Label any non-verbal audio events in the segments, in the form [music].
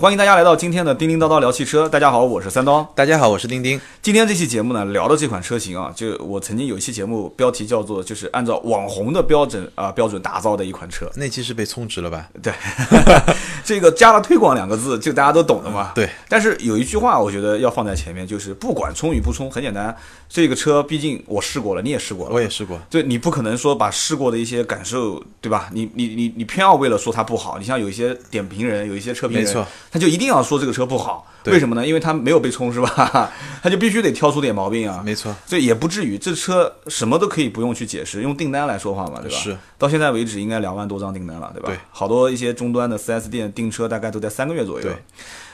欢迎大家来到今天的叮叮叨叨聊汽车。大家好，我是三刀。大家好，我是丁丁。今天这期节目呢，聊的这款车型啊，就我曾经有一期节目标题叫做“就是按照网红的标准啊标准打造的一款车那期是被充值了吧？”。对，[laughs] 这个加了推广两个字，就大家都懂的嘛。对。但是有一句话，我觉得要放在前面，就是不管充与不充，很简单，这个车毕竟我试过了，你也试过了，我也试过。对，你不可能说把试过的一些感受，对吧？你你你你偏要为了说它不好，你像有一些点评人，有一些车评人，没错，他就一定要说这个车不好，为什么呢？因为他没有被冲是吧？[laughs] 他就必须得挑出点毛病啊。没错，所以也不至于，这车什么都可以不用去解释，用订单来说话嘛，对吧？是。到现在为止，应该两万多张订单了，对吧？对。好多一些终端的 4S 店订车大概都在三个月左右。对。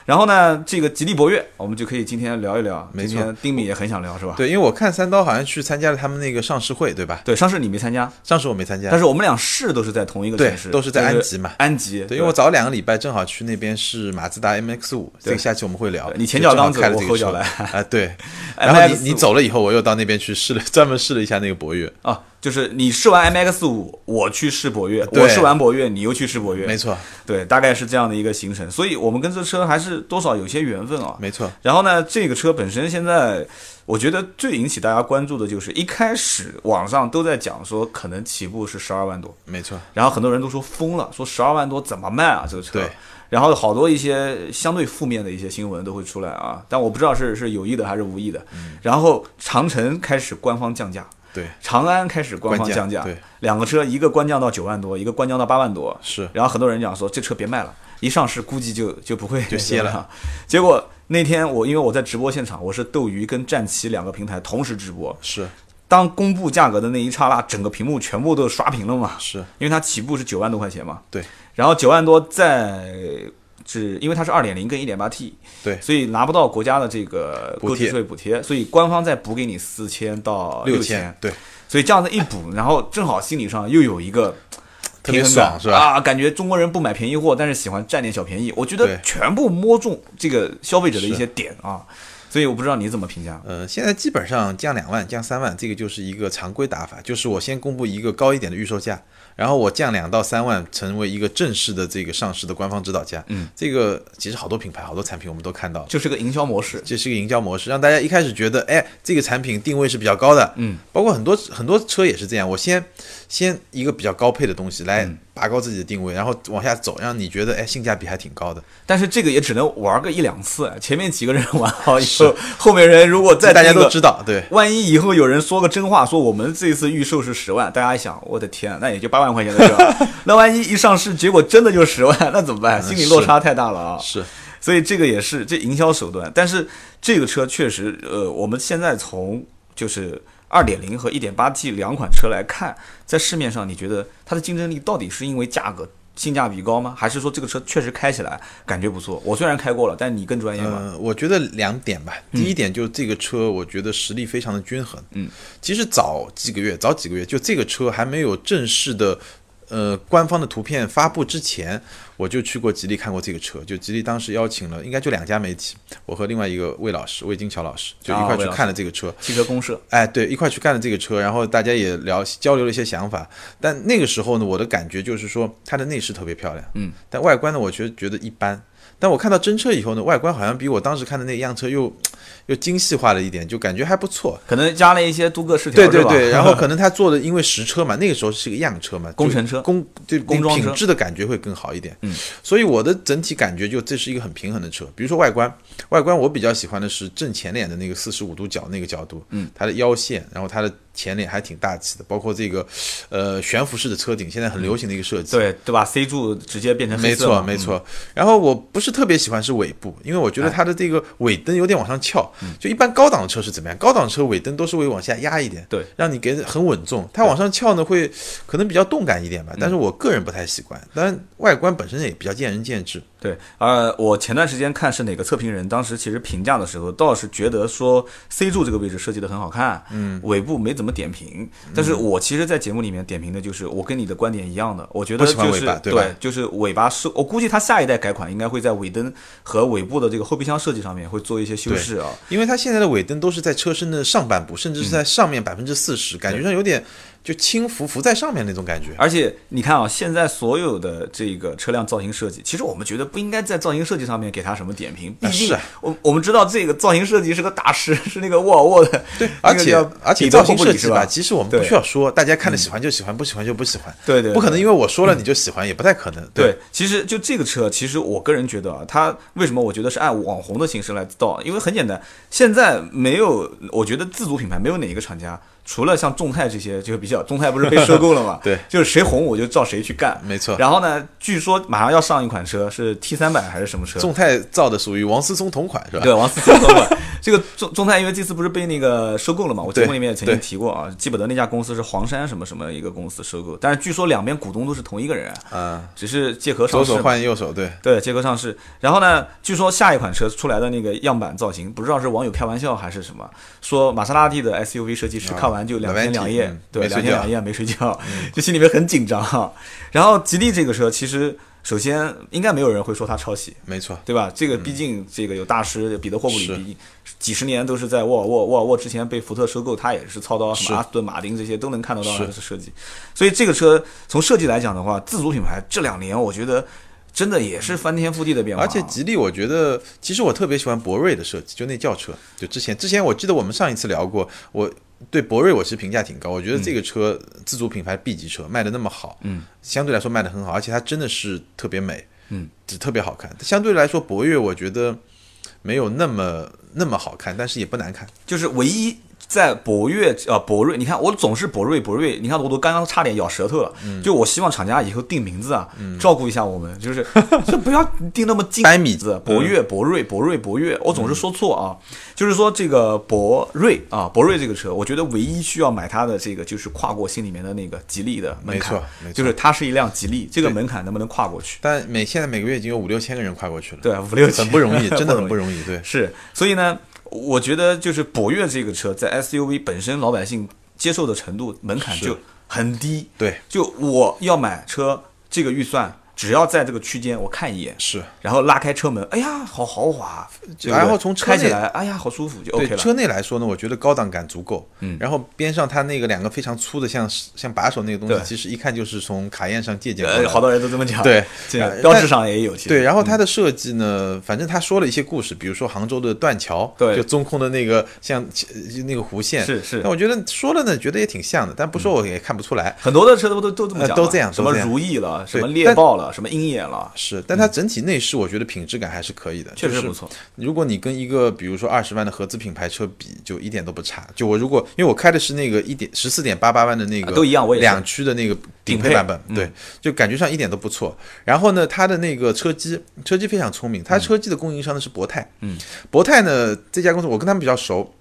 然后呢，这个吉利博越，我们就可以今天聊一聊。没错，丁敏也很想聊，是吧？对，因为我看三刀好像去参加了他们那个上市会，对吧？对，上市你没参加，上市我没参加，但是我们俩试都是在同一个城市，都是在安吉嘛。安吉，对，因为我早两个礼拜正好去那边试马自达 MX 五，这个下期我们会聊。你前脚刚开了我后脚来啊，对。[laughs] 然后你你走了以后，我又到那边去试了，专门试了一下那个博越啊。就是你试完 M X 五，我去试博越；我试完博越，你又去试博越。没错，对，大概是这样的一个行程。所以，我们跟这车还是多少有些缘分啊。没错。然后呢，这个车本身现在，我觉得最引起大家关注的就是一开始网上都在讲说，可能起步是十二万多。没错。然后很多人都说疯了，说十二万多怎么卖啊？这个车。对。然后好多一些相对负面的一些新闻都会出来啊，但我不知道是是有意的还是无意的。然后长城开始官方降价。对，长安开始官方降价，对，两个车一个官降到九万多，一个官降到八万多，是。然后很多人讲说这车别卖了，一上市估计就就不会就歇了。[laughs] 结果那天我因为我在直播现场，我是斗鱼跟战旗两个平台同时直播，是。当公布价格的那一刹那，整个屏幕全部都刷屏了嘛？是因为它起步是九万多块钱嘛？对。然后九万多在。是因为它是二点零跟一点八 T，对，所以拿不到国家的这个购置税补贴，所以官方再补给你四千到六千，对，所以这样子一补，然后正好心理上又有一个特别爽，是吧？啊，感觉中国人不买便宜货，但是喜欢占点小便宜，我觉得全部摸中这个消费者的一些点啊，所以我不知道你怎么评价。呃，现在基本上降两万、降三万，这个就是一个常规打法，就是我先公布一个高一点的预售价。然后我降两到三万，成为一个正式的这个上市的官方指导价。嗯，这个其实好多品牌、好多产品我们都看到，就是个营销模式，这是个营销模式，让大家一开始觉得，哎，这个产品定位是比较高的。嗯，包括很多很多车也是这样，我先先一个比较高配的东西来拔高自己的定位，然后往下走，让你觉得，哎，性价比还挺高的。但是这个也只能玩个一两次，前面几个人玩好以后，后面人如果再大家都知道，对，万一以后有人说个真话，说我们这次预售是十万，大家一想，我的天，那也就八万块钱的车。[laughs] 那万一一上市，结果真的就十万，那怎么办？心理落差太大了啊！是，所以这个也是这营销手段。但是这个车确实，呃，我们现在从就是二点零和一点八 T 两款车来看，在市面上，你觉得它的竞争力到底是因为价格性价比高吗？还是说这个车确实开起来感觉不错？我虽然开过了，但你更专业嘛？呃，我觉得两点吧。第一点就是这个车，我觉得实力非常的均衡。嗯，其实早几个月，早几个月，就这个车还没有正式的。呃，官方的图片发布之前，我就去过吉利看过这个车。就吉利当时邀请了，应该就两家媒体，我和另外一个魏老师，魏金桥老师，就一块去看了这个车。汽车公社。哎，对，一块去看了这个车，然后大家也聊交流了一些想法。但那个时候呢，我的感觉就是说，它的内饰特别漂亮，嗯，但外观呢，我觉得觉得一般。但我看到真车以后呢，外观好像比我当时看的那样车又 [tsk] 又精细化了一点，就感觉还不错。可能加了一些镀铬饰条，对对对。然后可能他做的，因为实车嘛，那个时候是个样车嘛，工程车，工对工装品质的感觉会更好一点。嗯，所以我的整体感觉就这是一个很平衡的车。比如说外观，外观我比较喜欢的是正前脸的那个四十五度角那个角度，嗯，它的腰线，然后它的。前脸还挺大气的，包括这个，呃，悬浮式的车顶，现在很流行的一个设计。对对吧？C 柱直接变成黑色。没错没错。然后我不是特别喜欢是尾部，因为我觉得它的这个尾灯有点往上翘。就一般高档车是怎么样？高档车尾灯都是会往下压一点，对，让你给很稳重。它往上翘呢，会可能比较动感一点吧。但是我个人不太习惯。当然，外观本身也比较见仁见智。对，呃，我前段时间看是哪个测评人，当时其实评价的时候，倒是觉得说 C 柱这个位置设计的很好看，嗯，尾部没怎么点评。但是我其实，在节目里面点评的就是我跟你的观点一样的，我觉得就是对，就是尾巴是，我估计它下一代改款应该会在尾灯和尾部的这个后备箱设计上面会做一些修饰啊，因为它现在的尾灯都是在车身的上半部，甚至是在上面百分之四十，感觉上有点。就轻浮浮在上面那种感觉。而且你看啊，现在所有的这个车辆造型设计，其实我们觉得不应该在造型设计上面给他什么点评，毕竟是啊我我们知道这个造型设计是个大师，[laughs] 是那个沃尔沃的，对，而且而且造型设计吧，吧，其实我们不需要说，大家看了喜欢就喜欢，不喜欢就不喜欢。对对，不可能因为我说了你就喜欢，也不太可能。对，其实就这个车，其实我个人觉得啊，它为什么我觉得是按网红的形式来造？因为很简单，现在没有，我觉得自主品牌没有哪一个厂家，除了像众泰这些，就比较众泰不是被收购了嘛？[laughs] 对，就是谁红我就照谁去干。没错。然后呢，据说马上要上一款车是 T 三百还是什么车？众泰造的属于王思聪同款是吧？对，王思聪同款。[laughs] 这个众众泰因为这次不是被那个收购了嘛？我节目里面也曾经提过啊，记不得那家公司是黄山什么什么一个公司收购，但是据说两边股东都是同一个人，啊，只是借壳上左手市。换右手，对，对，借壳上市。然后呢，据说下一款车出来的那个样板造型，不知道是网友开玩笑还是什么，说玛莎拉蒂的 SUV 设计师啊看完就两天两夜，嗯对，两天两夜没睡觉，[laughs] 就心里面很紧张哈。然后吉利这个车，其实首先应该没有人会说它抄袭。没错，对吧？这个毕竟这个有大师彼得霍布里几十年都是在沃尔沃，沃尔沃之前被福特收购，他也是操刀什么阿斯顿马丁这些都能看得到的设计。所以这个车从设计来讲的话，自主品牌这两年我觉得真的也是翻天覆地的变化啊。而且吉利，我觉得其实我特别喜欢博瑞的设计，就那轿车，就之前之前我记得我们上一次聊过，我对博瑞我其实评价挺高，我觉得这个车自主品牌 B 级车卖的那么好，嗯，相对来说卖的很好，而且它真的是特别美，嗯，只特别好看。相对来说，博越我觉得没有那么那么好看，但是也不难看。就是唯一在博越呃博瑞，你看我总是博瑞博瑞，你看我都刚刚差点咬舌头了。嗯就我希望厂家以后定名字啊，照顾一下我们，就是 [laughs] 就不要定那么近百米字，博越博瑞博瑞博越，我总是说错啊。就是说这个博瑞啊，博瑞这个车，我觉得唯一需要买它的这个就是跨过心里面的那个吉利的门槛没错没，错就是它是一辆吉利，这个门槛能不能跨过去？但每现在每个月已经有五六千个人跨过去了，对，五六千很不容易，[laughs] 真的很不。容易。对，是，所以呢，我觉得就是博越这个车在 SUV 本身老百姓接受的程度门槛就很低。对，就我要买车这个预算，只要在这个区间我看一眼，是。然后拉开车门，哎呀，好豪华，对对然后从车内开起来，哎呀，好舒服，就 OK 了。车内来说呢，我觉得高档感足够。嗯然后边上它那个两个非常粗的像像把手那个东西，其实一看就是从卡宴上借鉴。好多人都这么讲。对，这然个标志上也有。对，然后它的设计呢，反正他说了一些故事，比如说杭州的断桥，对就中空的那个像呃那个弧线，是是那我觉得说了呢，觉得也挺像的，但不说我也看不出来。很多的车都都都这么讲，呃都这样什么如意了，什么猎豹了，什么鹰眼了，是，但它整体内饰我觉得品质感还是可以的，确实不错。如果你跟一个比如说二十万的合资品牌车比，就一点都不差。就我如果因为我开的是那个一点十四点八八万的那个，啊都一样我也两驱的那个顶顶配配版本，嗯对，就感觉上一点都不错。然后呢，它的那个车机，车机非常聪明，它车机的供应商呢是博泰，嗯，博泰呢这家公司我跟他们比较熟。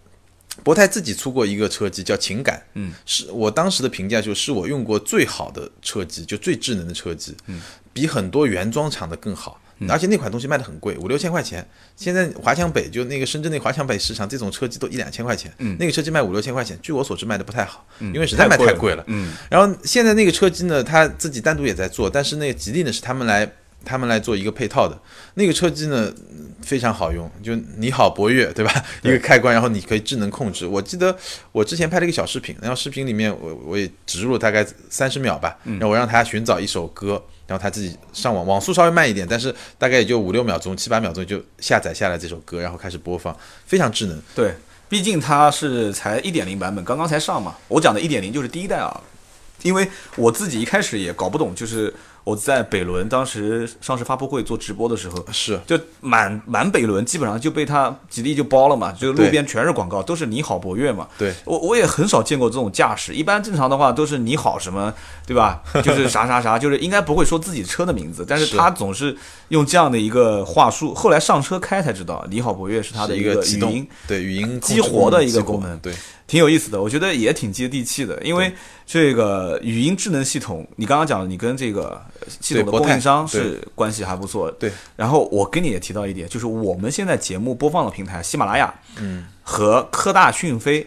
博泰自己出过一个车机叫情感，嗯，是我当时的评价就是我用过最好的车机，就最智能的车机，嗯，比很多原装厂的更好。而且那款东西卖的很贵，五六千块钱。现在华强北就那个深圳那个华强北市场，这种车机都一两千块钱。嗯那个车机卖五六千块钱，据我所知卖的不太好，嗯因为实在卖太贵了。嗯，然后现在那个车机呢，它自己单独也在做，但是那个吉利呢是他们来他们来做一个配套的。那个车机呢嗯非常好用，就你好博越对吧？一个开关，然后你可以智能控制。我记得我之前拍了一个小视频，然后视频里面我我也植入了大概三十秒吧，然后我让他寻找一首歌。然后他自己上网，网速稍微慢一点，但是大概也就五六秒钟、七八秒钟就下载下来这首歌，然后开始播放，非常智能。对，毕竟它是才一点零版本，刚刚才上嘛。我讲的一点零就是第一代啊，因为我自己一开始也搞不懂，就是我在北仑当时上市发布会做直播的时候，是就满满北仑基本上就被他吉利就包了嘛，就路边全是广告，都是你好博越嘛。对，我我也很少见过这种架势，一般正常的话都是你好什么，对吧？[laughs] 就是啥啥啥，就是应该不会说自己车的名字，但是是他总是用这样的一个话术。后来上车开才知道，你好博越是他的一个语音，对语音激活的一个功能对，挺有意思的，我觉得也挺接地气的。因为这个语音智能系统，你刚刚讲的，你跟这个系统的供应商是关系还不错。对，然后我跟你也提到一点，就是我们现在节目播放的平台喜马拉雅，嗯，和科大讯飞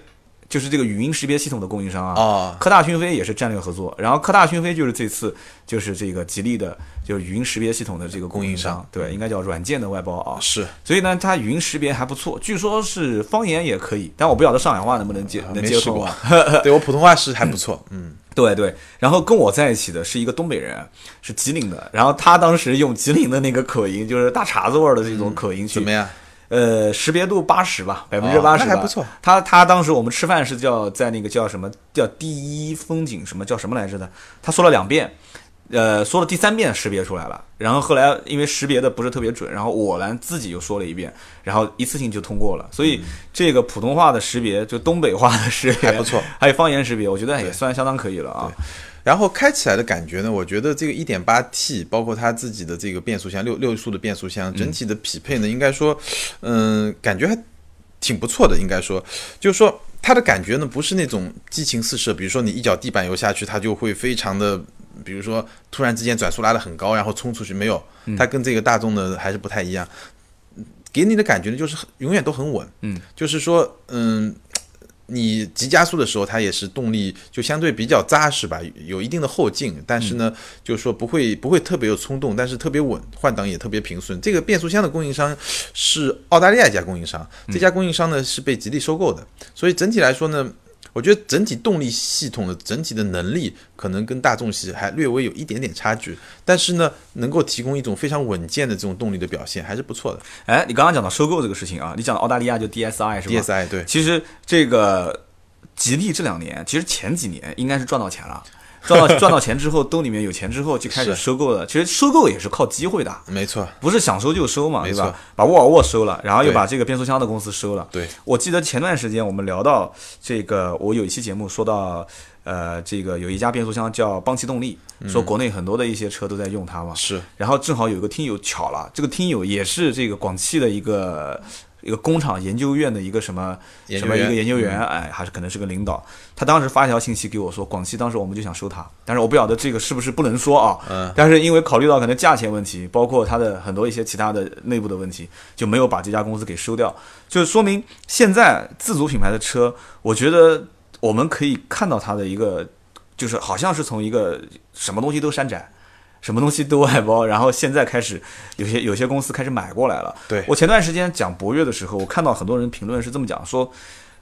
就是这个语音识别系统的供应商啊。哦，科大讯飞也是战略合作，然后科大讯飞就是这次就是这个吉利的，就是语音识别系统的这个供应商对，应该叫软件的外包啊。是所以呢，它语音识别还不错，据说是方言也可以，但我不晓得上海话能不能接能接受过。[laughs] [laughs] 对我普通话是还不错，嗯，对对，然后跟我在一起的是一个东北人，是吉林的，然后他当时用吉林的那个口音，就是大碴子味儿的这种口音去怎么样？呃，识别度八十吧，百分之八十那还不错。他他当时我们吃饭是叫在那个叫什么叫第一风景什么叫什么来着的？他说了两遍，呃，说了第三遍识别出来了。然后后来因为识别的不是特别准，然后我呢自己又说了一遍，然后一次性就通过了。所以这个普通话的识别，就东北话的识别还不错，还有方言识别，我觉得也算相当可以了啊。然后开起来的感觉呢，我觉得这个 1.8T 包括它自己的这个变速箱六六速的变速箱，整体的匹配呢，应该说，嗯，感觉还挺不错的。应该说，就是说它的感觉呢，不是那种激情四射，比如说你一脚地板油下去，它就会非常的，比如说突然之间转速拉得很高，然后冲出去，没有，它跟这个大众的还是不太一样。给你的感觉呢，就是很永远都很稳，嗯，就是说，嗯。你急加速的时候，它也是动力就相对比较扎实吧，有一定的后劲，但是呢，就是说不会不会特别有冲动，但是特别稳，换挡也特别平顺。这个变速箱的供应商是澳大利亚一家供应商，这家供应商呢是被吉利收购的，所以整体来说呢。我觉得整体动力系统的整体的能力可能跟大众系还略微有一点点差距，但是呢，能够提供一种非常稳健的这种动力的表现，还是不错的。哎，你刚刚讲到收购这个事情啊，你讲澳大利亚就 DSI 是吧 DSI 对，其实这个吉利这两年，其实前几年应该是赚到钱了。赚到 [laughs] 赚到钱之后，兜里面有钱之后就开始收购了。其实收购也是靠机会的，没错，不是想收就收嘛，对吧？把沃尔沃收了，然后又把这个变速箱的公司收了。对，我记得前段时间我们聊到这个，我有一期节目说到，呃，这个有一家变速箱叫邦奇动力，说国内很多的一些车都在用它嘛。是然后正好有一个听友巧了，这个听友也是这个广汽的一个一个工厂研究院的一个什么什么一个研究员，哎，还是可能是个领导。他当时发一条信息给我说，广汽当时我们就想收他，但是我不晓得这个是不是不能说啊。嗯，但是因为考虑到可能价钱问题，包括他的很多一些其他的内部的问题，就没有把这家公司给收掉。就是说明现在自主品牌的车，我觉得我们可以看到它的一个，就是好像是从一个什么东西都山寨。什么东西都外包，然后现在开始有些有些公司开始买过来了。对我前段时间讲博越的时候，我看到很多人评论是这么讲说，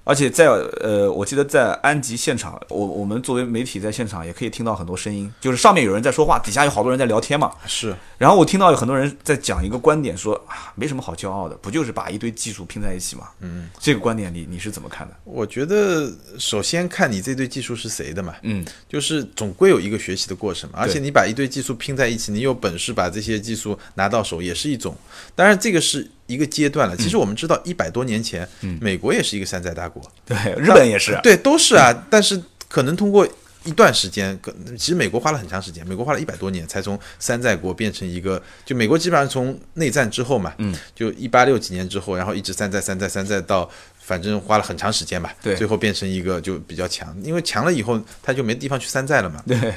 而且在呃，我记得在安吉现场，我我们作为媒体在现场也可以听到很多声音，就是上面有人在说话，底下有好多人在聊天嘛。是，然后我听到有很多人在讲一个观点说，啊，没什么好骄傲的，不就是把一堆技术拼在一起嘛？嗯，这个观点你你是怎么看的？我觉得首先看你这堆技术是谁的嘛，嗯，就是总归有一个学习的过程嘛，而且你把一堆技术拼在一起，你有本事把这些技术拿到手，也是一种。当然，这个是一个阶段了。其实我们知道，一百多年前，美国也是一个山寨大国，对，日本也是，对，都是啊。但是可能通过一段时间，可其实美国花了很长时间，美国花了一百多年才从山寨国变成一个，就美国基本上从内战之后嘛，嗯，就一八六几年之后，然后一直山寨山寨山寨到。反正花了很长时间吧，对最后变成一个就比较强，因为强了以后，他就没地方去山寨了嘛。对，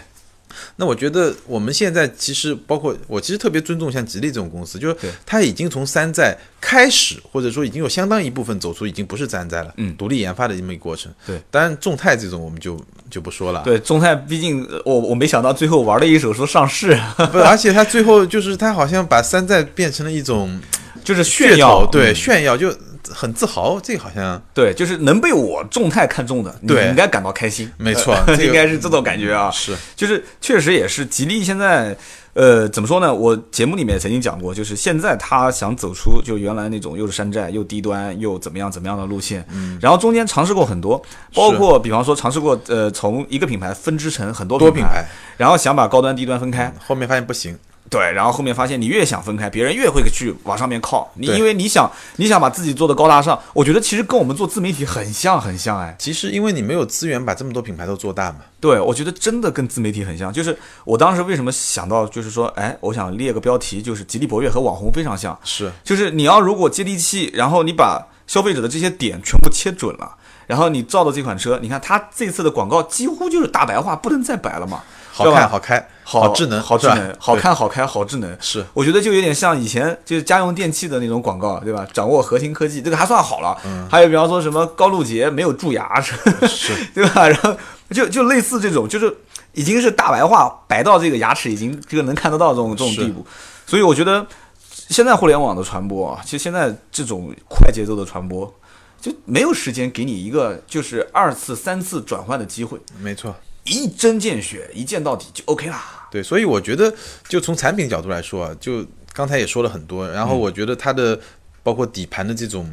那我觉得我们现在其实包括我，其实特别尊重像吉利这种公司，就是对它已经从山寨开始，或者说已经有相当一部分走出已经不是山寨了，嗯独立研发的这么一个过程。对，当然众泰这种我们就就不说了。对，众泰毕竟呃我我没想到最后玩了一手说上市，不，而且他最后就是他好像把山寨变成了一种就是炫耀，对，嗯炫耀就很自豪，这个好像对，就是能被我众泰看中的，你应该感到开心。[laughs] 没错呃这个应该是这种感觉啊。是就是确实也是吉利现在，呃，怎么说呢？我节目里面曾经讲过，就是现在他想走出就原来那种又是山寨又低端又怎么样怎么样的路线，嗯，然后中间尝试过很多，包括比方说尝试过呃从一个品牌分支成很多品多品牌，然后想把高端低端分开，后面发现不行。对，然后后面发现你越想分开，别人越会去往上面靠。你因为你想你想把自己做的高大上，我觉得其实跟我们做自媒体很像很像哎。其实因为你没有资源把这么多品牌都做大嘛，对，我觉得真的跟自媒体很像。就是我当时为什么想到，就是说，哎，我想列个标题，就是吉利博越和网红非常像。是就是你要如果接地气，然后你把消费者的这些点全部切准了，然后你造的这款车，你看它这次的广告几乎就是大白话，不能再白了嘛。好看好开好智能好智能，好看好开好智能。是我觉得就有点像以前就是家用电器的那种广告，对吧？掌握核心科技，这个还算好了。还有比方说什么高露洁没有蛀牙，是是 [laughs] 对吧？然后就就类似这种，就是已经是大白话，白到这个牙齿已经这个能看得到这种这种地步。所以我觉得现在互联网的传播啊，其实现在这种快节奏的传播，就没有时间给你一个就是二次、三次转换的机会，没错。一针见血，一见到底就 OK 啦。对，所以我觉得，就从产品角度来说啊，就刚才也说了很多，然后我觉得它的包括底盘的这种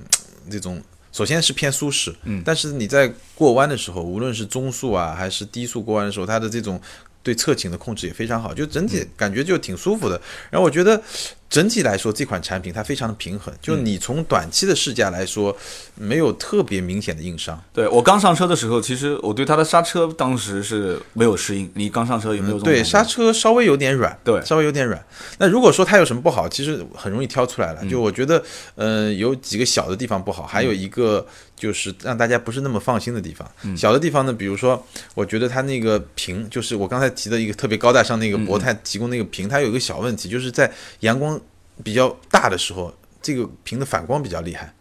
这种，首先是偏舒适，嗯但是你在过弯的时候，无论是中速啊还是低速过弯的时候，它的这种对侧倾的控制也非常好，就整体感觉就挺舒服的。然后我觉得整体来说，这款产品它非常的平衡，就你从短期的试驾来说，没有特别明显的硬伤。对我刚上车的时候，其实我对它的刹车当时是没有适应。你刚上车有没有对，刹车稍微有点软，对稍微有点软。那如果说它有什么不好，其实很容易挑出来嗯了。就我觉得，呃，有几个小的地方不好，还有一个就是让大家不是那么放心的地方。嗯小的地方呢，比如说，我觉得它那个屏，就是我刚才提的一个特别高大上那个嗯博泰提供那个屏，它有一个小问题，就是在阳光比较大的时候，这个屏的反光比较厉害。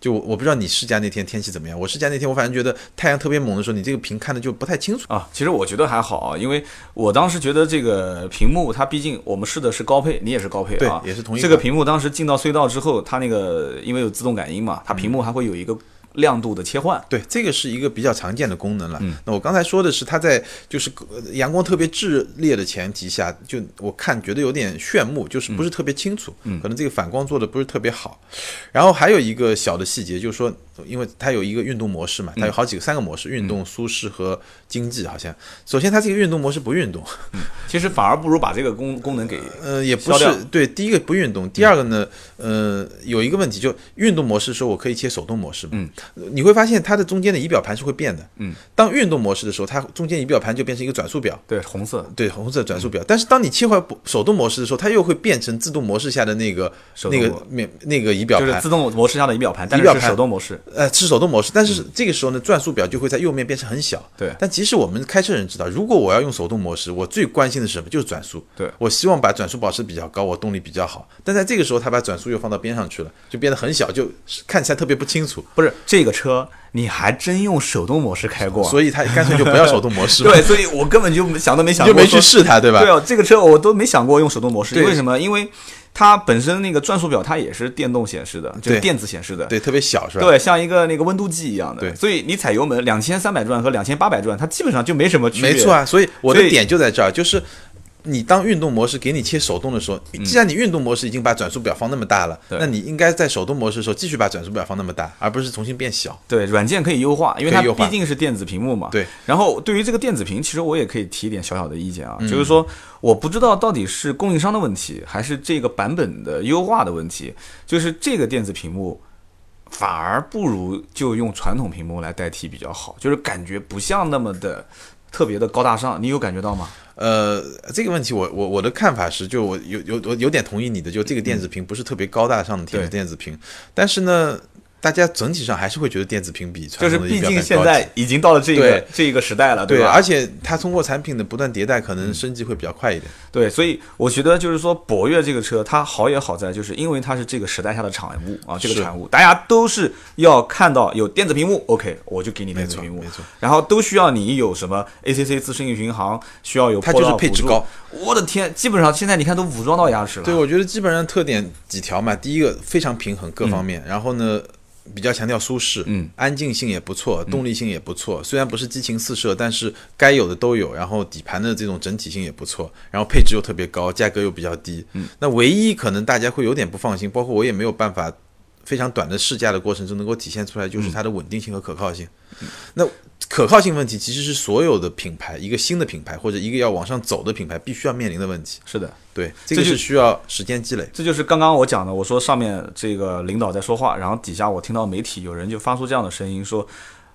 就我我不知道你试驾那天天气怎么样，我试驾那天我反正觉得太阳特别猛的时候，你这个屏看的就不太清楚。啊，其实我觉得还好啊，因为我当时觉得这个屏幕它毕竟我们试的是高配，你也是高配对啊，也是同一这个屏幕当时进到隧道之后，它那个因为有自动感应嘛，它屏幕还会有一个亮度的切换。对，这个是一个比较常见的功能了。嗯那我刚才说的是，它在就是呃阳光特别炽烈的前提下，就我看觉得有点炫目，就是不是特别清楚，嗯可能这个反光做的不是特别好。然后还有一个小的细节，就是说，因为它有一个运动模式嘛，它有好几个三个模式，运动、舒适和经济，好像。首先，它这个运动模式不运动，其实反而不如把这个功功能给呃，也不是对。第一个不运动，第二个呢，呃，有一个问题，就运动模式的时候，我可以切手动模式嘛。嗯你会发现它的中间的仪表盘是会变的。嗯，当运动模式的时候，它中间仪表盘就变成一个转速表，对红色对，红色转速表。但是当你切换手动模式的时候，它又会变成自动模式下的那个那个面那个仪表盘。就是自动模式下的仪表盘，但是手动模式。呃，是手动模式，但是这个时候呢，转速表就会在右面变成很小。对但即使我们开车人知道，如果我要用手动模式，我最关心的是什么？就是转速。对我希望把转速保持比较高，我动力比较好。但在这个时候，他把转速又放到边上去了，就变得很小，就看起来特别不清楚。不是这个车，你还真用手动模式开过啊？所以他干脆就不要手动模式，[laughs] 对，所以我根本就想都没想你就没去试它，对吧？对哦，这个车我都没想过用手动模式，为什么？因为它本身那个转速表它也是电动显示的，就是电子显示的。对，特别小是吧？对，像一个那个温度计一样的，对所以你踩油门两千三百转和两千八百转，它基本上就没什么区别。没错啊。所以我的点就在这儿，就是。你当运动模式给你切手动的时候，既然你运动模式已经把转速表放那么大了，嗯那你应该在手动模式的时候继续把转速表放那么大，而不是重新变小。对，软件可以优化，因为它毕竟是电子屏幕嘛。对。然后对于这个电子屏，其实我也可以提一点小小的意见啊，嗯就是说我不知道到底是供应商的问题，还是这个版本的优化的问题，就是这个电子屏幕。反而不如就用传统屏幕来代替比较好，就是感觉不像那么的特别的高大上，你有感觉到吗？呃，这个问题我我我的看法是，就我有有我有点同意你的，就这个电子屏不是特别高大上的电对电子屏，但是呢，大家整体上还是会觉得电子屏比就是传统的仪毕竟表盘高级现在已经到了这个这一个时代了，对，吧？而且它通过产品的不断迭代，可能升级会比较快一点。对，所以我觉得就是说，博越这个车它好也好在，就是因为它是这个时代下的产物啊，这个产物，大家都是要看到有电子屏幕，OK，我就给你电子屏幕没，错，然后都需要你有什么 ACC 自适应巡航，需要有它就是配置高。我的天，基本上现在你看都武装到牙齿了。对，我觉得基本上特点几条嘛，第一个非常平衡各方面，然后呢。比较强调舒适，嗯，安静性也不错，动力性也不错。虽然不是激情四射，但是该有的都有。然后底盘的这种整体性也不错，然后配置又特别高，价格又比较低。嗯，那唯一可能大家会有点不放心，包括我也没有办法非常短的试驾的过程中能够体现出来，就是它的稳定性和可靠性。那可靠性问题其实是所有的品牌，一个新的品牌或者一个要往上走的品牌必须要面临的问题。是的，对，这个是需要时间积累。这就是刚刚我讲的，我说上面这个领导在说话，然后底下我听到媒体有人就发出这样的声音说，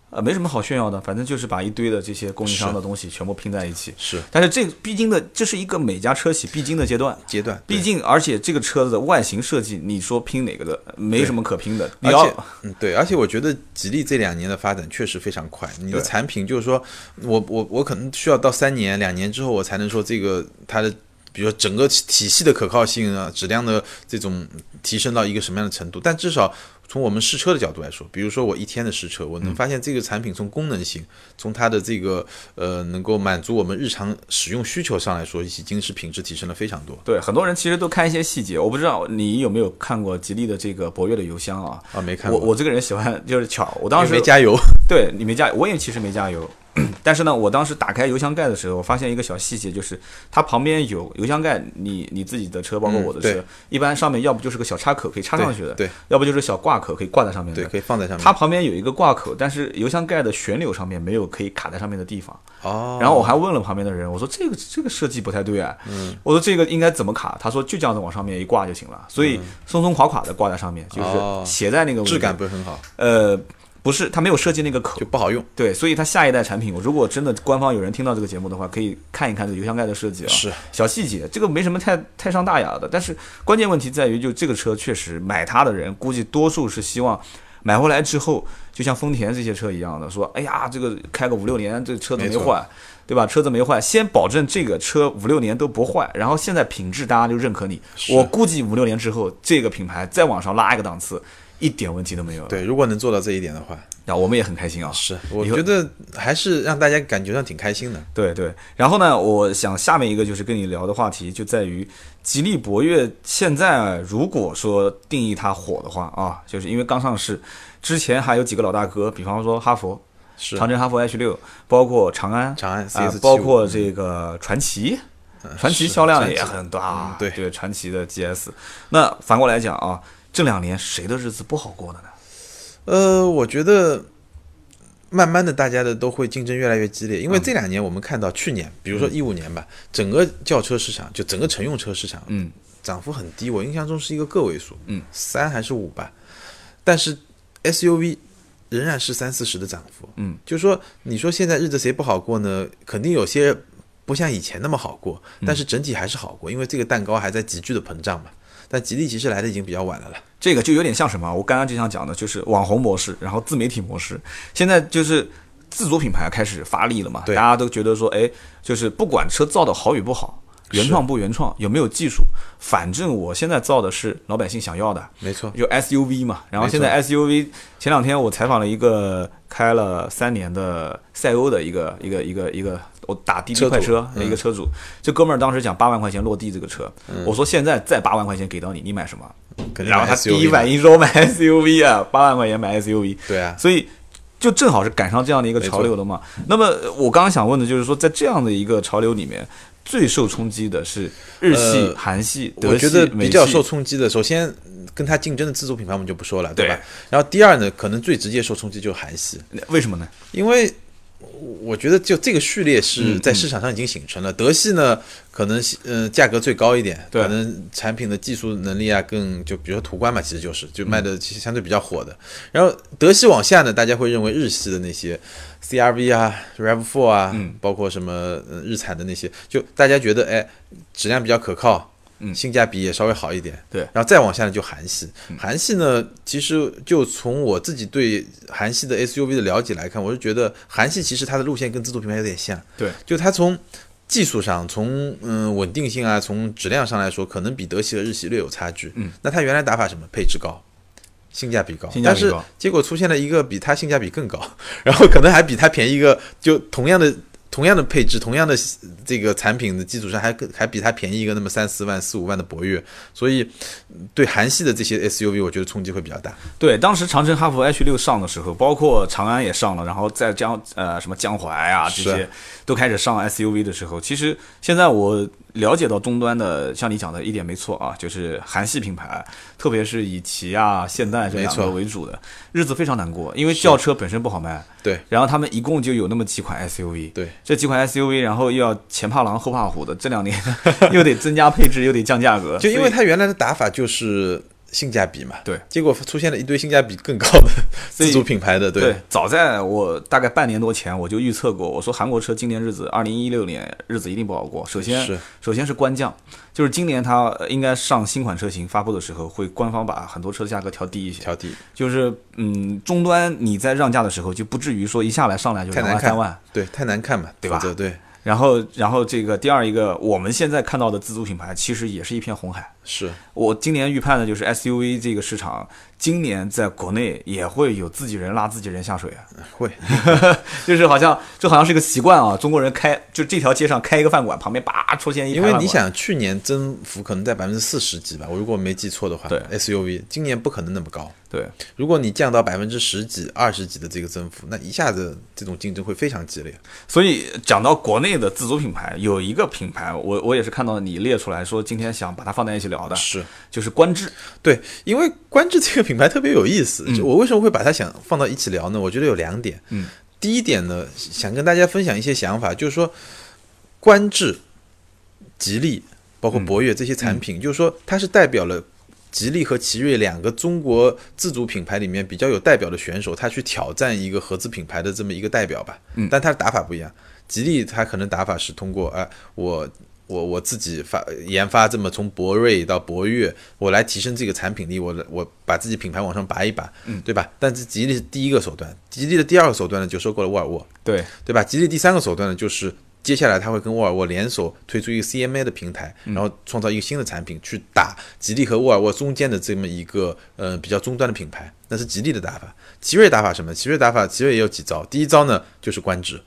呃，没什么好炫耀的，反正就是把一堆的这些供应商的东西全部拼在一起。是但是这个必经的，这是一个每家车企必经的阶段。阶段，毕竟，而且这个车子的外形设计，你说拼哪个的，没什么可拼的。你要而且，嗯，对，而且我觉得吉利这两年的发展确实非常快。你的产品就是说，我我我可能需要到三年、两年之后，我才能说这个它的，比如说整个体系的可靠性啊、质量的这种提升到一个什么样的程度。但至少从我们试车的角度来说，比如说我一天的试车，我能发现这个产品从功能性、从它的这个呃能够满足我们日常使用需求上来说，已经是品质提升了非常多。对很多人其实都看一些细节，我不知道你有没有看过吉利的这个博越的油箱啊？啊，没看过，我我这个人喜欢就是巧，我当时没加油，对你没加，我也其实没加油，[clears throat] 但是呢，我当时打开油箱盖的时候，我发现一个小细节，就是它旁边有油箱盖，你你自己的车，包括我的车，嗯一般上面要不就是个小插口可以插上去的，对，要不就是小挂口可以挂在上面的。对，可以放在上面。它旁边有一个挂口，但是油箱盖的旋钮上面没有可以卡在上面的地方。哦，然后我还问了旁边的人，我说这个这个设计不太对啊，嗯。我说这个应该怎么卡？他说就这样子往上面一挂就行了，所以松松垮垮的挂在上面，就是斜在那个位置。质感不是很好，呃不是，它没有设计那个口就，不好用。对，所以它下一代产品，如果真的官方有人听到这个节目的话，可以看一看这个油箱盖的设计啊，是小细节，这个没什么太太上大雅的。但是关键问题在于，就这个车确实买它的人，估计多数是希望买回来之后，就像丰田这些车一样的，说，哎呀，这个开个五六年，这个车子没坏，对吧？车子没坏，先保证这个车五六年都不坏，然后现在品质大家就认可你。我估计五六年之后，这个品牌再往上拉一个档次，一点问题都没有。对，如果能做到这一点的话，然后我们也很开心啊。是我觉得还是让大家感觉上挺开心的。对对，然后呢，我想下面一个就是跟你聊的话题，就在于吉利博越现在如果说定义它火的话啊，就是因为刚上市，之前还有几个老大哥，比方说哈佛、是长城哈弗 H 六，包括长安、长安啊 CS，包括这个传奇。传奇销量也很大，嗯对对，传奇的 GS。那反过来讲啊，这两年谁的日子不好过的呢？呃，我觉得慢慢的大家的都会竞争越来越激烈，因为这两年我们看到去年，比如说一五年吧，整个轿车市场就整个乘用车市场嗯，涨幅很低，我印象中是一个个位数，嗯，三还是五吧，但是 SUV 仍然是三四十的涨幅，嗯，就是说你说现在日子谁不好过呢？肯定有些不像以前那么好过，嗯但是整体还是好过，因为这个蛋糕还在急剧的膨胀嘛。但吉利其实来的已经比较晚了了，这个就有点像什么？我刚刚就想讲的，就是网红模式，然后自媒体模式。现在就是自主品牌开始发力了嘛，大家都觉得说，哎，就是不管车造的好与不好，原创不原创，有没有技术，反正我现在造的是老百姓想要的，没错，就 SUV 嘛。然后现在 SUV，前两天我采访了一个开了三年的赛欧的一个一个一个一个，我打滴滴快车的一个嗯车主，这哥们儿当时讲八万块钱落地这个车，我说现在再八万块钱给到你，你买什么？然后他第一反应说买 SUV 啊，八万块钱买 SUV，对啊，所以就正好是赶上这样的一个潮流了嘛。那么我刚刚想问的就是说，在这样的一个潮流里面，最受冲击的是日系、呃韩系、德系、我觉得比较受冲击的，首先跟它竞争的自主品牌我们就不说了，对吧对？然后第二呢，可能最直接受冲击就是韩系，为什么呢？因为我觉得就这个序列是嗯在市场上已经形成了。德系呢，可能呃价格最高一点，可能产品的技术能力啊更就比如说途观嘛，其实就是就卖的其实相对比较火的。然后德系往下呢，大家会认为日系的那些 CRV 啊、Rav4 啊，嗯包括什么呃日产的那些，就大家觉得哎质量比较可靠。嗯。性价比也稍微好一点，对。然后再往下呢就韩系，韩系呢其实就从我自己对韩系的 SUV 的了解来看，我是觉得韩系其实它的路线跟自主品牌有点像，对，就它从技术上，从嗯稳定性啊，从质量上来说，可能比德系和日系略有差距。嗯，那它原来打法什么？配置高，性价比高，但是性价比高。结果出现了一个比它性价比更高，[laughs] 然后可能还比它便宜一个，就同样的。同样的配置，同样的这个产品的基础上，还更还比它便宜一个那么三四万、四五万的博越，所以嗯对韩系的这些 SUV，我觉得冲击会比较大。对，当时长城哈弗 H 六上的时候，包括长安也上了，然后再江呃什么江淮啊这些都开始上 SUV 的时候，其实现在我了解到终端的，像你讲的一点没错啊，就是韩系品牌，特别是以起亚、现代这两个为主的，日子非常难过，因为轿车本身不好卖。对，然后他们一共就有那么几款 SUV，对，这几款 SUV，然后又要前怕狼后怕虎的，这两年 [laughs] 又得增加配置，又得降价格，就因为它原来的打法就是性价比嘛，对，结果出现了一堆性价比更高的 [laughs] 自主品牌的，对，早在我大概半年多前，我就预测过，我说韩国车今年日子，二零一六年日子一定不好过。首先是。首先是官降，就是今年它应该上新款车型发布的时候，会官方把很多车的价格调低一些，调低，就是嗯，终端你在让价的时候就不至于说一下来上来就两万三万，对，太难看嘛，对吧？对。然后，然后这个第二一个，我们现在看到的自主品牌其实也是一片红海。是我今年预判的就是 SUV 这个市场，今年在国内也会有自己人拉自己人下水啊。会，[laughs] 就是好像这好像是一个习惯啊，中国人开就这条街上开一个饭馆，旁边叭出现一因为你想去年增幅可能在百分之四十几吧，我如果没记错的话，对 SUV 今年不可能那么高。对，如果你降到百分之十几、二十几的这个增幅，那一下子这种竞争会非常激烈。所以讲到国内的自主品牌，有一个品牌，我我也是看到你列出来说，今天想把它放在一起聊的，是就是观致。对，因为观致这个品牌特别有意思，我为什么会把它想放到一起聊呢？我觉得有两点。嗯，第一点呢，想跟大家分享一些想法，就是说，观致、吉利，包括博越这些产品，就是说它是代表了。吉利和奇瑞两个中国自主品牌里面比较有代表的选手，他去挑战一个合资品牌的这么一个代表吧。嗯，但他的打法不一样。吉利他可能打法是通过，哎，我我我自己发研发这么从博瑞到博越，我来提升这个产品力，我我把自己品牌往上拔一拔，嗯，对吧？但是吉利是第一个手段，吉利的第二个手段呢，就收购了沃尔沃，对对吧？吉利第三个手段呢，就是。接下来他会跟沃尔沃联手推出一个 CMA 的平台，然后创造一个新的产品去打吉利和沃尔沃中间的这么一个呃比较终端的品牌，那是吉利的打法。奇瑞打法什么？奇瑞打法，奇瑞也有几招。第一招呢就是官职，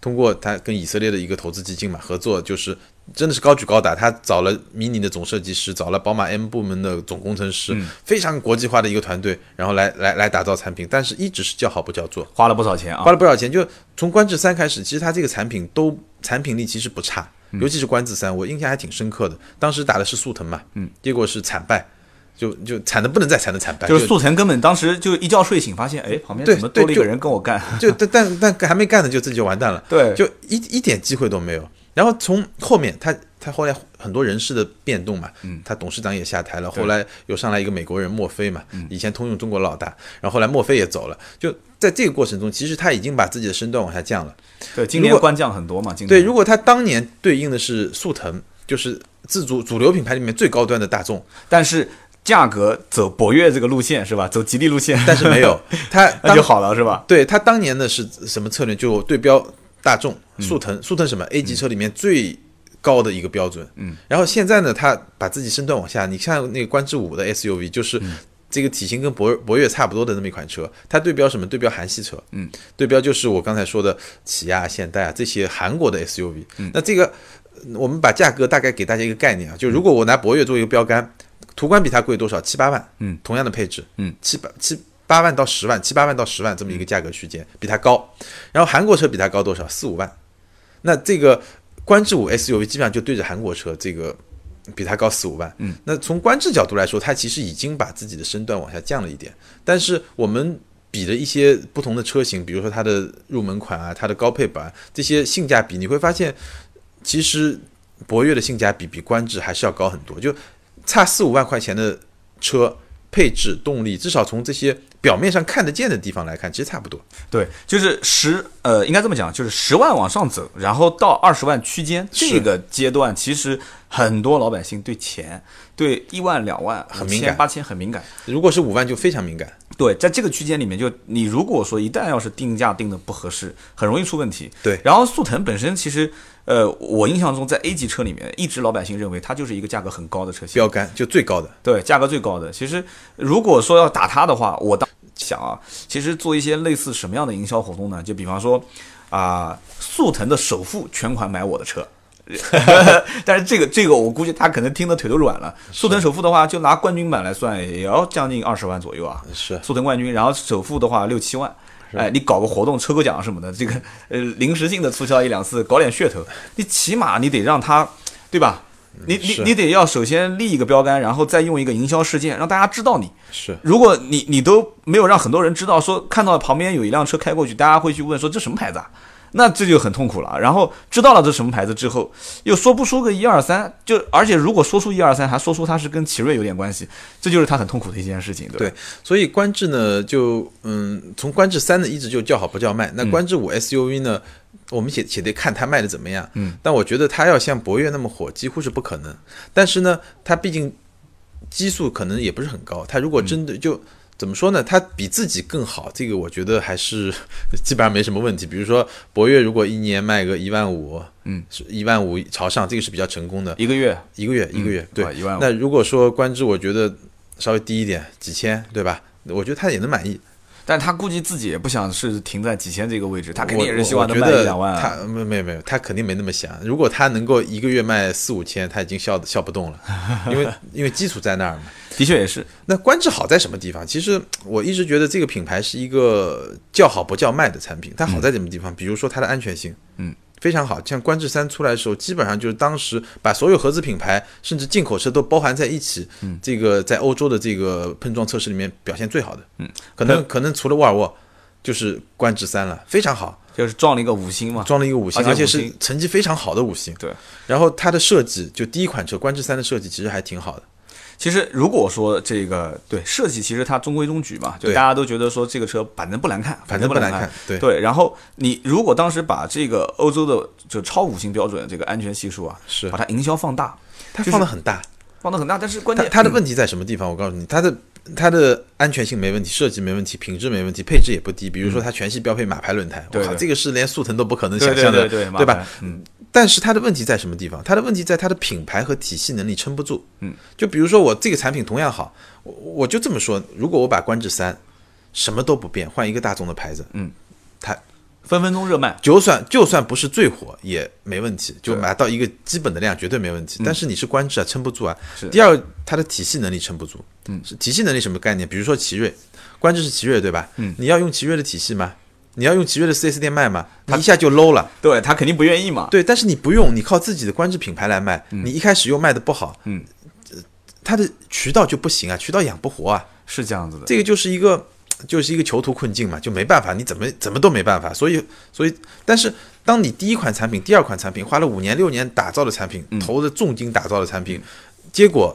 通过他跟以色列的一个投资基金嘛合作，就是。真的是高举高打，他找了 Mini 的总设计师，找了宝马 M 部门的总工程师，非常国际化的一个团队，然后来来来打造产品，但是一直是叫好不叫座，花了不少钱啊，花了不少钱。就从观致三开始，其实它这个产品都产品力其实不差，尤其是观致三，我印象还挺深刻的。当时打的是速腾嘛，嗯，结果是惨败，就就惨的不能再惨的惨败，就是速腾根本当时就一觉睡醒，发现哎旁边怎么多了一个人跟我干，就但但但还没干呢，就自己就完蛋了，对，就一一点机会都没有。然后从后面他。他后来很多人事的变动嘛，嗯，他董事长也下台了，后来又上来一个美国人墨菲嘛，以前通用中国老大，然后后来墨菲也走了，就在这个过程中，其实他已经把自己的身段往下降了。对，今年官降很多嘛，今年对，如果他当年对应的是速腾，就是自主主流品牌里面最高端的大众，但是价格走博越这个路线是吧？走吉利路线，但是没有他 [laughs] 那就好了是吧？对他当年的是什么策略？就对标大众、速腾，速腾什么？A 级车里面最。高的一个标准，嗯，然后现在呢，它把自己身段往下，你看那个观致五的 SUV，就是这个体型跟博博越差不多的那么一款车，它对标什么？对标韩系车，嗯，对标就是我刚才说的起亚、现代啊这些韩国的 SUV。嗯，那这个我们把价格大概给大家一个概念啊，就如果我拿博越做一个标杆，途观比它贵多少？七八万，嗯，同样的配置，嗯，七八七八万到十万，七八万到十万这么一个价格区间，比它高。然后韩国车比它高多少？四五万。那这个。观致五 SUV 基本上就对着韩国车，这个比它高四五万。嗯，那从观致角度来说，它其实已经把自己的身段往下降了一点。但是我们比的一些不同的车型，比如说它的入门款啊，它的高配版这些性价比，你会发现，其实博越的性价比比观致还是要高很多，就差四五万块钱的车。配置、动力，至少从这些表面上看得见的地方来看，其实差不多。对，就是十，呃，应该这么讲，就是十万往上走，然后到二十万区间这个阶段，其实很多老百姓对钱、对一万、两万、很敏感，八千很敏感。如果是五万，就非常敏感。对，在这个区间里面，就你如果说一旦要是定价定的不合适，很容易出问题。对，然后速腾本身其实。呃，我印象中在 A 级车里面，一直老百姓认为它就是一个价格很高的车型，标杆就最高的，对，价格最高的。其实如果说要打它的话，我当想啊，其实做一些类似什么样的营销活动呢？就比方说啊，速腾的首付全款买我的车，[laughs] [laughs] 但是这个这个我估计他可能听得腿都软了。速腾首付的话，就拿冠军版来算，也要将近二十万左右啊。是速腾冠军，然后首付的话六七万。哎，你搞个活动抽个奖什么的，这个呃临时性的促销一两次，搞点噱头，你起码你得让他，对吧？你你你得要首先立一个标杆，然后再用一个营销事件让大家知道你。是，如果你你都没有让很多人知道，说看到旁边有一辆车开过去，大家会去问说这什么牌子啊？那这就很痛苦了。然后知道了这什么牌子之后，又说不出个一二三，就而且如果说出一二三，还说出它是跟奇瑞有点关系，这就是他很痛苦的一件事情，对？对所以观致呢，就嗯，从观致三呢一直就叫好不叫卖。那观致五 SUV 呢，我们且且得看它卖的怎么样。嗯，但我觉得它要像博越那么火，几乎是不可能。但是呢，它毕竟基数可能也不是很高，它如果真的就。怎么说呢？它比自己更好，这个我觉得还是 [laughs] 基本上没什么问题。比如说博越，如果一年卖个一万五，嗯，一万五朝上，这个是比较成功的。一个月一个月，一个月，对啊，一万五那如果说观致，我觉得稍微低一点，几千，对吧？我觉得他也能满意。但他估计自己也不想是停在几千这个位置，他肯定也是希望能卖一两万啊。他没没有没有，他肯定没那么想。如果他能够一个月卖四五千，他已经笑笑不动了，[laughs] 因为因为基础在那儿嘛。的确也是，那观致好在什么地方？其实我一直觉得这个品牌是一个叫好不叫卖的产品。它好在什么地方？比如说它的安全性，嗯，非常好。像观致三出来的时候，基本上就是当时把所有合资品牌甚至进口车都包含在一起，嗯，这个在欧洲的这个碰撞测试里面表现最好的，嗯，可能可能除了沃尔沃，就是观致三了，非常好。就是撞了一个五星嘛。撞了一个五星，而且是成绩非常好的五星。对，然后它的设计，就第一款车观致三的设计其实还挺好的。其实如果说这个对设计，其实它中规中矩嘛，就对大家都觉得说这个车反正不难看，反正不难看，对对，然后你如果当时把这个欧洲的就超五星标准这个安全系数啊，是把它营销放大，它放的很大，放的很大，但是关键它它的问题在什么地方？我告诉你，它的它的安全性没问题，设计没问题，品质没问题，配置也不低。比如说它全系标配马牌轮胎，我靠，对对这个是连速腾都不可能想象的，对吧？嗯，但是它的问题在什么地方？它的问题在它的品牌和体系能力撑不住。嗯，就比如说我这个产品同样好，我我就这么说，如果我把观致三什么都不变，换一个大众的牌子，嗯，它分分钟热卖，就算就算不是最火也没问题，就对买到一个基本的量绝对没问题。但是你是观致啊，撑不住啊。是第二，它的体系能力撑不住。嗯是体系能力什么概念？比如说奇瑞，观致是奇瑞对吧？嗯你要用奇瑞的体系吗？你要用奇瑞的 4S 店卖嘛？你一下就 low 了。对他肯定不愿意嘛。对，但是你不用，你靠自己的观致品牌来卖，你一开始又卖的不好，嗯呃，它的渠道就不行啊，渠道养不活啊。是这样子的，这个就是一个就是一个囚徒困境嘛，就没办法，你怎么怎么都没办法。所以所以，但是当你第一款产品、第二款产品花了五年六年打造的产品，嗯投了重金打造的产品，结果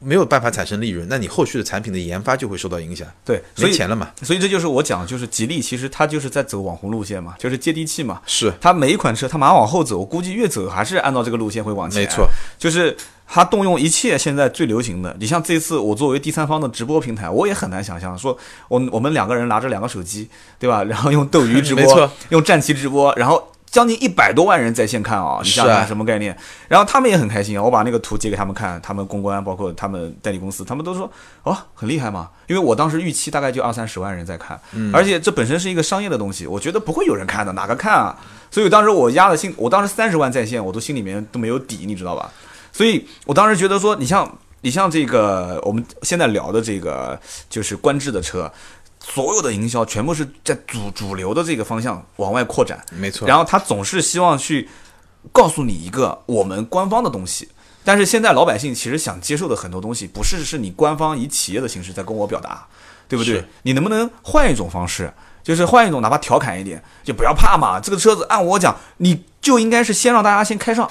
没有办法产生利润，那你后续的产品的研发就会受到影响，对，所以没钱了嘛。所以这就是我讲，就是吉利其实它就是在走网红路线嘛，就是接地气嘛。是，它每一款车，它马上往后走，我估计越走还是按照这个路线会往前。没错，就是它动用一切现在最流行的。你像这次我作为第三方的直播平台，我也很难想象说，我我们两个人拿着两个手机，对吧？然后用斗鱼直播，[laughs] 用战旗直播，然后。将近一百多万人在线看啊！你想想什么概念？然后他们也很开心啊！我把那个图截给他们看，他们公关包括他们代理公司，他们都说哦很厉害嘛。因为我当时预期大概就二三十万人在看，嗯而且这本身是一个商业的东西，我觉得不会有人看的，哪个看啊？所以当时我压的心，我当时三十万在线，我都心里面都没有底，你知道吧？所以我当时觉得说，你像你像这个我们现在聊的这个就是观致的车，所有的营销全部是在主主流的这个方向往外扩展，没错。然后他总是希望去告诉你一个我们官方的东西。但是现在老百姓其实想接受的很多东西，不是是你官方以企业的形式在跟我表达，对不对？你能不能换一种方式？就是换一种，哪怕调侃一点，就不要怕嘛。这个车子按我讲，你就应该是先让大家先开上，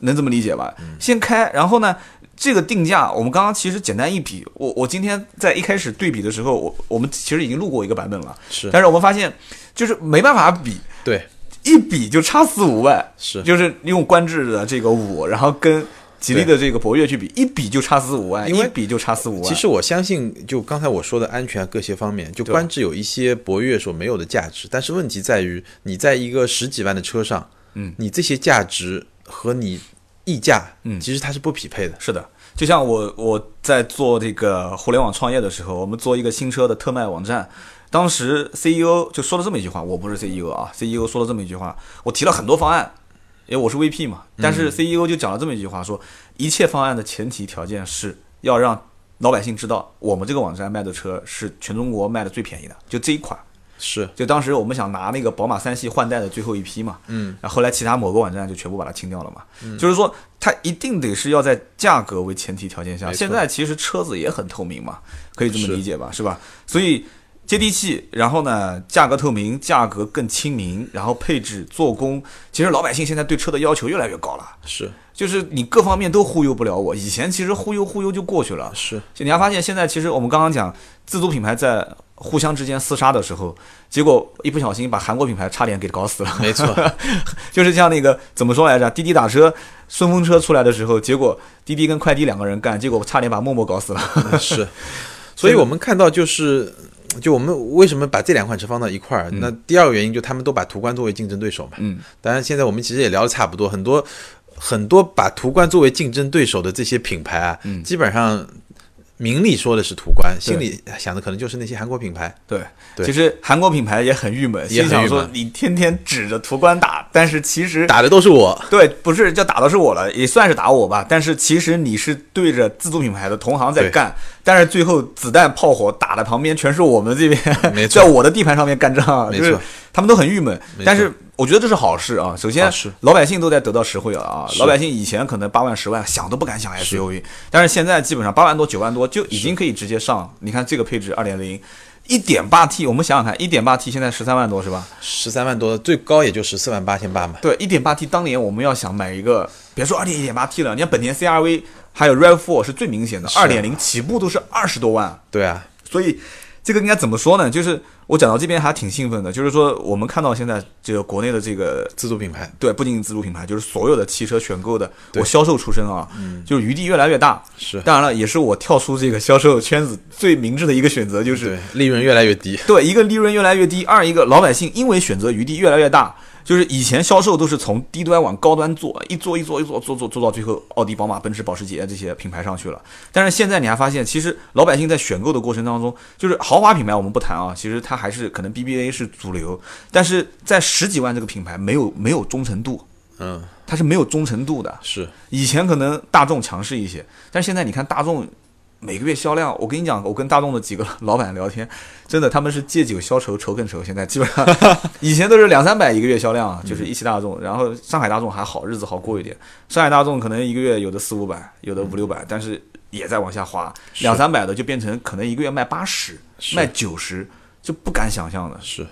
能这么理解吧？先开，然后呢，这个定价我们刚刚其实简单一比，我我今天在一开始对比的时候，我我们其实已经录过一个版本了，是。但是我们发现就是没办法比，对，一比就差四五万，是。就是用观致的这个五，然后跟吉利的这个博越去比，一比就差四五万，因为一比就差四五万。其实我相信，就刚才我说的安全各些方面，就对。观致有一些博越所没有的价值，但是问题在于你在一个十几万的车上，嗯，你这些价值和你溢价，嗯其实它是不匹配的。是的，就像我我在做这个互联网创业的时候，我们做一个新车的特卖网站，当时 CEO 就说了这么一句话，我不是 CEO 啊，CEO 说了这么一句话，我提了很多方案，因为我是 VP 嘛，但是 CEO 就讲了这么一句话，说一切方案的前提条件是要让老百姓知道我们这个网站卖的车是全中国卖的最便宜的，就这一款。是，就当时我们想拿那个宝马三系换代的最后一批嘛，嗯，然后后来其他某个网站就全部把它清掉了嘛，就是说它一定得是要在价格为前提条件下，现在其实车子也很透明嘛，可以这么理解吧，是吧？所以接地气，然后呢，价格透明，价格更亲民，然后配置、做工，其实老百姓现在对车的要求越来越高了，是。就是你各方面都忽悠不了我。以前其实忽悠忽悠就过去了，是，就你还发现现在其实我们刚刚讲自主品牌在互相之间厮杀的时候，结果一不小心把韩国品牌差点给搞死了。没错，[laughs] 就是像那个怎么说来着？滴滴打车、顺风车出来的时候，结果滴滴跟快滴两个人干，结果差点把陌陌搞死了。是，[laughs] 所以我们看到就是。就我们为什么把这两款车放到一块儿？那第二个原因就他们都把途观作为竞争对手嘛。嗯，当然现在我们其实也聊的差不多，很多很多把途观作为竞争对手的这些品牌啊，嗯基本上名利说的是途观，心里想的可能就是那些韩国品牌。对，对其实韩国品牌也很郁闷，也很郁闷心想说你天天指着途观打，但是其实打的都是我，对，不是就打的是我了，也算是打我吧。但是其实你是对着自主品牌的同行在干，但是最后子弹炮火打的旁边全是我们这边，[laughs] 在我的地盘上面干仗，没错就是他们都很郁闷但是我觉得这是好事啊，首先老百姓都在得到实惠了啊，老百姓以前可能八万十万想都不敢想 SUV，但是现在基本上八万多九万多就已经可以直接上。你看这个配置二点零。一点八 T，我们想想看，一点八 T 现在十三万多是吧？十三万多，最高也就十四万八千八嘛。对，一点八 T 当年我们要想买一个，别说二点一点八 T 了，你看本田 CRV 还有 RAV4 是最明显的，二点零起步都是二十多万，对啊，所以这个应该怎么说呢？就是我讲到这边还挺兴奋的，就是说我们看到现在这个国内的这个自主品牌对，不仅自主品牌，就是所有的汽车选购的，我销售出身啊，就是余地越来越大。是当然了，也是我跳出这个销售圈子最明智的一个选择，就是利润越来越低。对，一个利润越来越低，二一个老百姓因为选择余地越来越大，就是以前销售都是从低端往高端做，一做一做一做做做做到最后，奥迪、宝马、奔驰、保时捷这些品牌上去了。但是现在你还发现，其实老百姓在选购的过程当中，就是豪华品牌我们不谈啊，其实它还是可能 BBA 是主流，但是在十几万这个品牌没有没有忠诚度，嗯，它是没有忠诚度的。是以前可能大众强势一些，但是现在你看大众每个月销量，我跟你讲，我跟大众的几个老板聊天，真的他们是借酒消愁，愁更愁。现在基本上以前都是两三百一个月销量啊，就是一汽大众，然后上海大众还好，日子好过一点。上海大众可能一个月有的四五百，有的五六百，但是也在往下滑，两三百的就变成可能一个月卖八十，卖九十，就不敢想象的。是，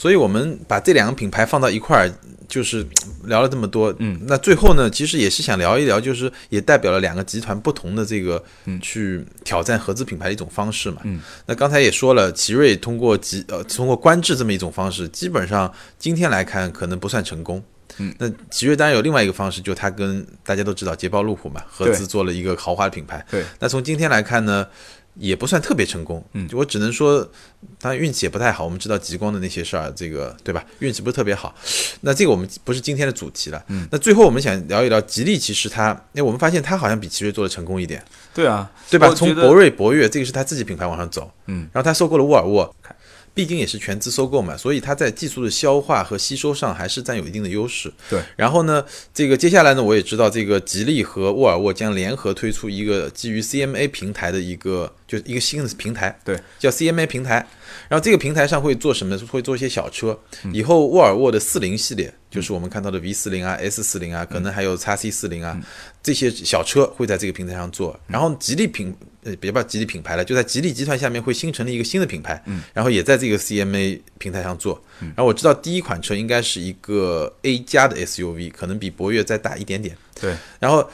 所以我们把这两个品牌放到一块儿，就是聊了这么多。嗯，那最后呢，其实也是想聊一聊，就是也代表了两个集团不同的这个嗯去挑战合资品牌的一种方式嘛。嗯，那刚才也说了，奇瑞通过集呃通过官制这么一种方式，基本上今天来看可能不算成功。嗯，那奇瑞当然有另外一个方式，就它跟大家都知道捷豹路虎嘛合资做了一个豪华的品牌。对，那从今天来看呢，也不算特别成功。嗯就我只能说，当然运气也不太好。我们知道极光的那些事儿，这个对吧？运气不是特别好。那这个我们不是今天的主题了。嗯，那最后我们想聊一聊吉利，其实它，因为我们发现它好像比奇瑞做的成功一点，对啊，对吧？从博瑞、博越，这个是它自己品牌往上走。嗯，然后它收购了沃尔沃。毕竟也是全资收购嘛，所以它在技术的消化和吸收上还是占有一定的优势。对，然后呢，这个接下来呢，我也知道这个吉利和沃尔沃将联合推出一个基于 CMA 平台的一个，就是一个新的平台，对，叫 CMA 平台。然后这个平台上会做什么？会做一些小车。嗯以后沃尔沃的四零系列，就是我们看到的 V 四零啊、S 四零啊，可能还有 x C 四零嗯啊，这些小车会在这个平台上做。然后吉利品呃，别把吉利品牌了，就在吉利集团下面会新成立一个新的品牌，嗯然后也在这个 CMA 平台上做。然后我知道第一款车应该是一个 A 加的 SUV，可能比博越再大一点点。对，然后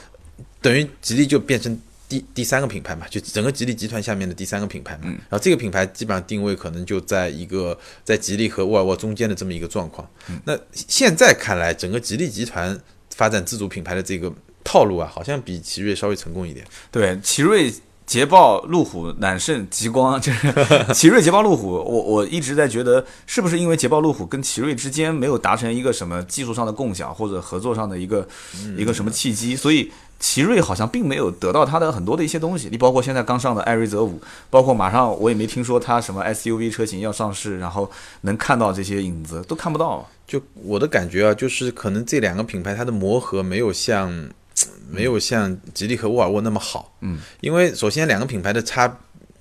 等于吉利就变成第第三个品牌嘛，就整个吉利集团下面的第三个品牌嘛。嗯然后这个品牌基本上定位可能就在一个在吉利和沃尔沃中间的这么一个状况。嗯那现在看来，整个吉利集团发展自主品牌的这个套路啊，好像比奇瑞稍微成功一点。对，奇瑞、捷豹、路虎、揽胜、极光，就是奇瑞、捷豹、路虎。[laughs] 我我一直在觉得，是不是因为捷豹、路虎跟奇瑞之间没有达成一个什么技术上的共享或者合作上的一个、一个什么契机，所以奇瑞好像并没有得到它的很多的一些东西。你包括现在刚上的艾瑞泽五，包括马上我也没听说它什么 SUV 车型要上市，然后能看到这些影子都看不到。就我的感觉啊，就是可能这两个品牌它的磨合没有像没有像吉利和沃尔沃那么好。嗯，因为首先两个品牌的差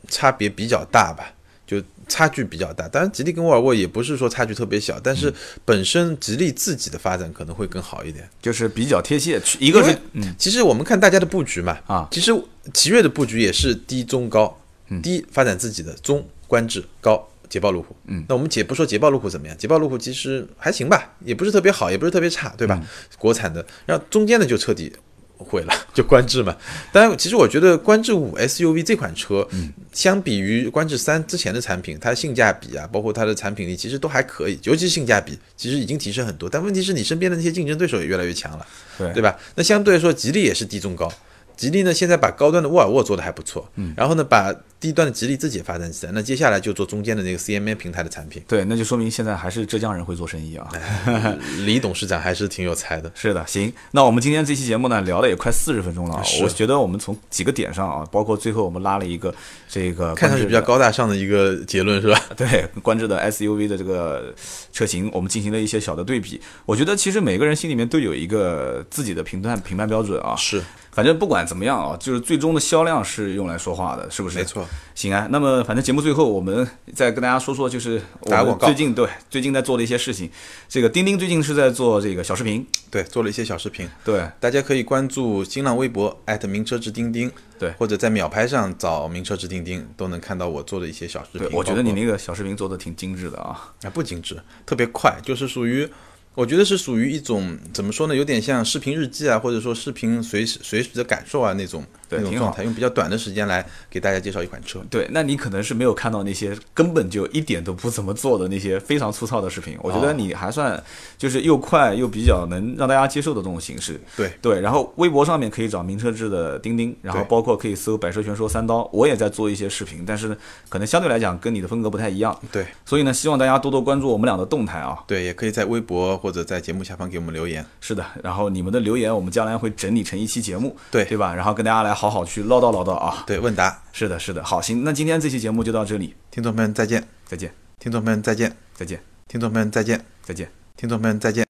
差别比较大吧，就差距比较大。当然，吉利跟沃尔沃也不是说差距特别小，但是本身吉利自己的发展可能会更好一点。就是比较贴切，一个是嗯其实我们看大家的布局嘛，啊，其实奇瑞的布局也是低中高，低发展自己的，中观致高捷豹路虎。嗯，那我们且不说捷豹路虎怎么样，捷豹路虎其实还行吧，也不是特别好，也不是特别差，对吧？国产的，然后中间的就彻底毁了，[laughs] 就观致嘛。当然，其实我觉得观致五 SUV 这款车，嗯相比于观致三之前的产品，它的性价比啊，包括它的产品力，其实都还可以，尤其是性价比，其实已经提升很多。但问题是你身边的那些竞争对手也越来越强了。对对吧？那相对来说，吉利也是低中高。吉利呢，现在把高端的沃尔沃做的还不错，嗯，然后呢，把低端的吉利自己发展起来。那接下来就做中间的那个 CMA 平台的产品。对，那就说明现在还是浙江人会做生意啊。[laughs] 李董事长还是挺有才的。是的，行，那我们今天这期节目呢，聊了也快四十分钟了啊。我觉得我们从几个点上啊，包括最后我们拉了一个这个看上去比较高大上的一个结论是吧？[laughs] 对，观致的 SUV 的这个车型，我们进行了一些小的对比。我觉得其实每个人心里面都有一个自己的评判评判标准啊。是，反正不管怎么样啊，就是最终的销量是用来说话的，是不是？没。错。行啊，那么反正节目最后我们再跟大家说说，就是我们打广告最近对最近在做的一些事情。这个钉钉最近是在做这个小视频，对，做了一些小视频，对大家可以关注新浪微博名车之钉钉，对或者在秒拍上找名车之钉钉，都能看到我做的一些小视频。，我觉得你那个小视频做的挺精致的啊。啊不精致，特别快，就是属于。我觉得是属于一种怎么说呢，有点像视频日记啊，或者说视频随时随时的感受啊那种那种状态，用比较短的时间来给大家介绍一款车。对，那你可能是没有看到那些根本就一点都不怎么做的那些非常粗糙的视频。我觉得哦你还算就是又快又比较能让大家接受的这种形式。对对，然后微博上面可以找名车志的钉钉，然后包括可以搜“百车全说三刀”，我也在做一些视频，但是可能相对来讲跟你的风格不太一样。对所以呢，希望大家多多关注我们俩的动态啊。对，也可以在微博或者在节目下方给我们留言。是的，然后你们的留言我们将来会整理成一期节目，对对吧？然后跟大家来好好去唠叨唠叨啊。对，问答，是的，是的，好，行，那今天这期节目就到这里，听众朋友们再见，再见，听众朋友们再见，再见，听众朋友们再见，再见。听众朋友们再见。